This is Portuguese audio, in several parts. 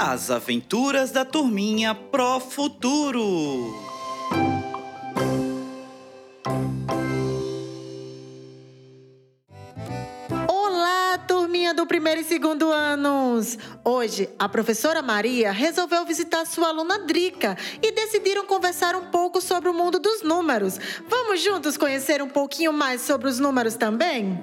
As aventuras da turminha Pro Futuro. Olá, turminha do primeiro e segundo anos! Hoje, a professora Maria resolveu visitar sua aluna Drica e decidiram conversar um pouco sobre o mundo dos números. Vamos juntos conhecer um pouquinho mais sobre os números também?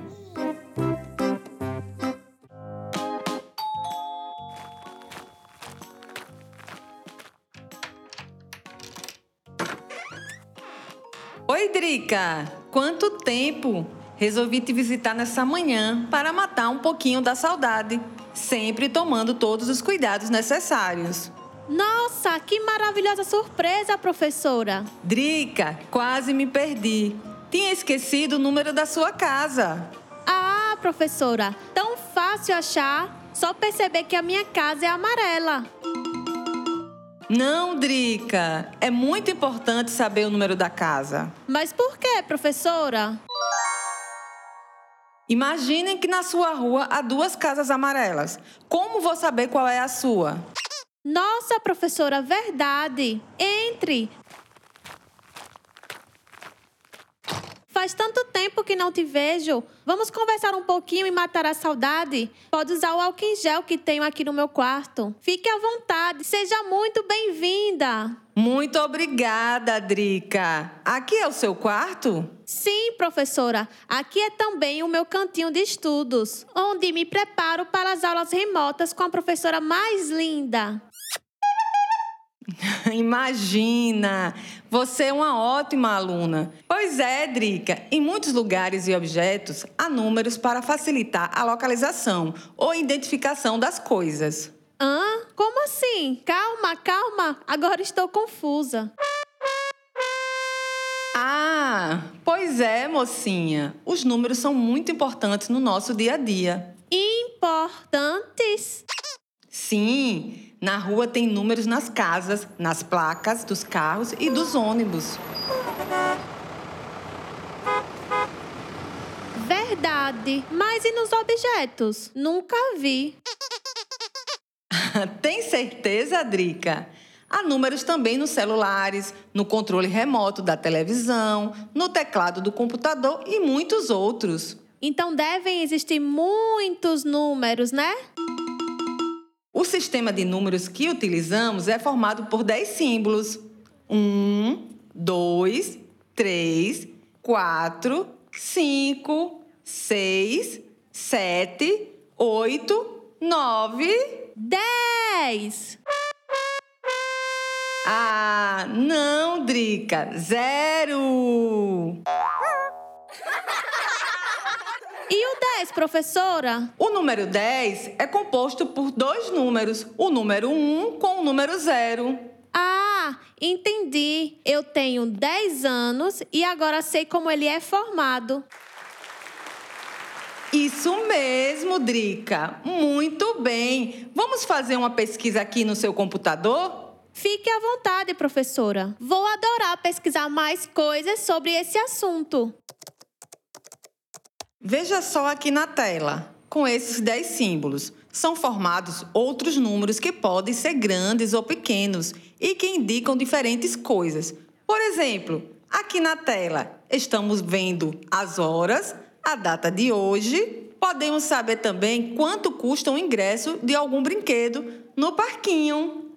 Oi, Drica! Quanto tempo! Resolvi te visitar nessa manhã para matar um pouquinho da saudade, sempre tomando todos os cuidados necessários. Nossa, que maravilhosa surpresa, professora! Drica, quase me perdi. Tinha esquecido o número da sua casa. Ah, professora, tão fácil achar. Só perceber que a minha casa é amarela. Não, Drica. É muito importante saber o número da casa. Mas por que, professora? Imaginem que na sua rua há duas casas amarelas. Como vou saber qual é a sua? Nossa, professora, verdade. Entre. Faz tanto tempo que não te vejo. Vamos conversar um pouquinho e matar a saudade? Pode usar o álcool em gel que tenho aqui no meu quarto. Fique à vontade. Seja muito bem-vinda. Muito obrigada, Drica. Aqui é o seu quarto? Sim, professora. Aqui é também o meu cantinho de estudos, onde me preparo para as aulas remotas com a professora mais linda. Imagina! Você é uma ótima aluna. Pois é, Drica. Em muitos lugares e objetos há números para facilitar a localização ou identificação das coisas. Hã? Como assim? Calma, calma. Agora estou confusa. Ah, pois é, mocinha. Os números são muito importantes no nosso dia a dia. Importantes? Sim, na rua tem números nas casas, nas placas dos carros e dos ônibus. Verdade. Mas e nos objetos? Nunca vi. tem certeza, Drica? Há números também nos celulares, no controle remoto da televisão, no teclado do computador e muitos outros. Então devem existir muitos números, né? O sistema de números que utilizamos é formado por 10 símbolos. 1, 2, 3, 4, 5, 6, 7, 8, 9... 10! Ah, não, Drica. Zero! E o 10, professora? O número 10 é composto por dois números, o número 1 com o número 0. Ah, entendi. Eu tenho 10 anos e agora sei como ele é formado. Isso mesmo, Drica. Muito bem. Vamos fazer uma pesquisa aqui no seu computador? Fique à vontade, professora. Vou adorar pesquisar mais coisas sobre esse assunto. Veja só aqui na tela. Com esses 10 símbolos, são formados outros números que podem ser grandes ou pequenos e que indicam diferentes coisas. Por exemplo, aqui na tela estamos vendo as horas, a data de hoje. Podemos saber também quanto custa o ingresso de algum brinquedo no parquinho.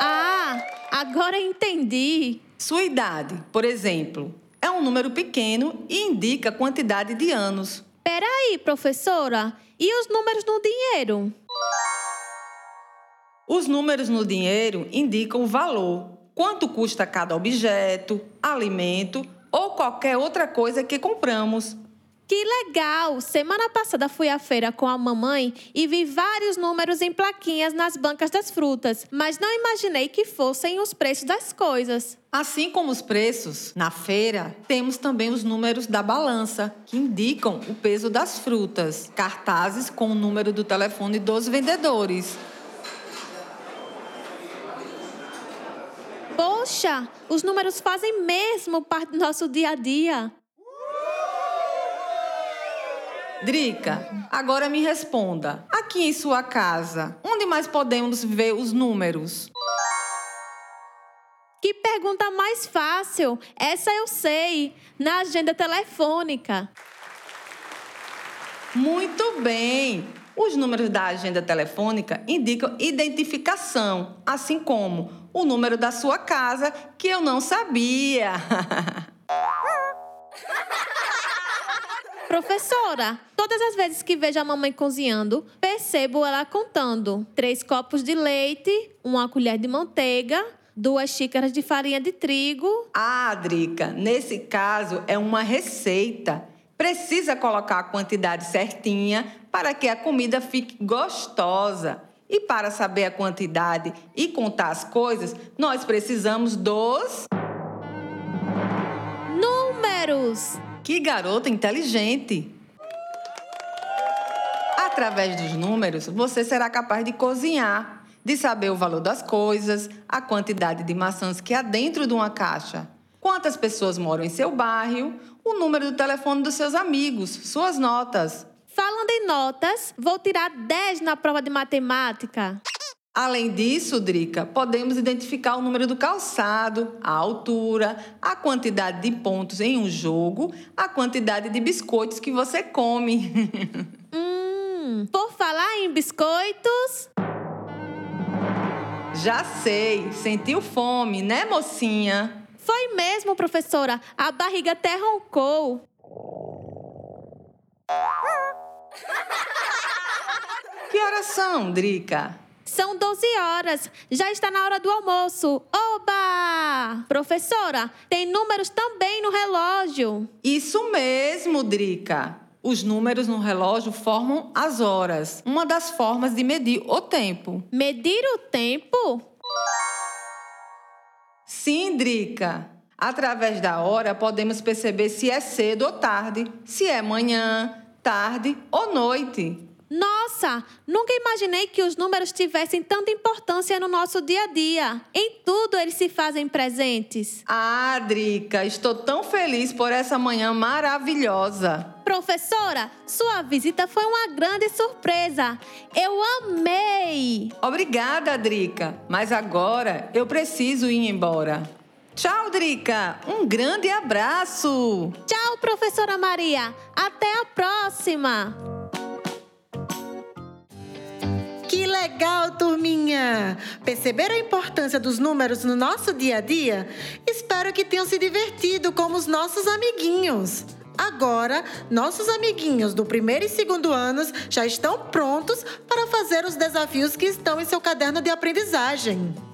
Ah, agora entendi. Sua idade, por exemplo, um número pequeno e indica a quantidade de anos. Peraí, professora. E os números no dinheiro? Os números no dinheiro indicam o valor, quanto custa cada objeto, alimento ou qualquer outra coisa que compramos. Que legal! Semana passada fui à feira com a mamãe e vi vários números em plaquinhas nas bancas das frutas, mas não imaginei que fossem os preços das coisas. Assim como os preços, na feira, temos também os números da balança, que indicam o peso das frutas, cartazes com o número do telefone dos vendedores. Poxa, os números fazem mesmo parte do nosso dia a dia. Drica, agora me responda. Aqui em sua casa, onde mais podemos ver os números? Que pergunta mais fácil! Essa eu sei, na agenda telefônica. Muito bem! Os números da agenda telefônica indicam identificação, assim como o número da sua casa, que eu não sabia. Professora, todas as vezes que vejo a mamãe cozinhando, percebo ela contando três copos de leite, uma colher de manteiga, duas xícaras de farinha de trigo. Ah, Drica, nesse caso é uma receita. Precisa colocar a quantidade certinha para que a comida fique gostosa. E para saber a quantidade e contar as coisas, nós precisamos dos. Números! Que garota inteligente! Através dos números, você será capaz de cozinhar, de saber o valor das coisas, a quantidade de maçãs que há dentro de uma caixa, quantas pessoas moram em seu bairro, o número do telefone dos seus amigos, suas notas. Falando em notas, vou tirar 10 na prova de matemática. Além disso, Drica, podemos identificar o número do calçado, a altura, a quantidade de pontos em um jogo, a quantidade de biscoitos que você come. hum, por falar em biscoitos. Já sei, sentiu fome, né, mocinha? Foi mesmo, professora. A barriga até roncou. Que horas são, Drica? São 12 horas. Já está na hora do almoço. Oba! Professora, tem números também no relógio. Isso mesmo, Drica. Os números no relógio formam as horas, uma das formas de medir o tempo. Medir o tempo? Sim, Drica. Através da hora, podemos perceber se é cedo ou tarde, se é manhã, tarde ou noite. Nossa, nunca imaginei que os números tivessem tanta importância no nosso dia a dia. Em tudo eles se fazem presentes. Ah, Drica, estou tão feliz por essa manhã maravilhosa. Professora, sua visita foi uma grande surpresa. Eu amei! Obrigada, Drica, mas agora eu preciso ir embora. Tchau, Drica. Um grande abraço. Tchau, professora Maria. Até a próxima. Legal, turminha! Perceberam a importância dos números no nosso dia a dia? Espero que tenham se divertido como os nossos amiguinhos. Agora, nossos amiguinhos do primeiro e segundo anos já estão prontos para fazer os desafios que estão em seu caderno de aprendizagem.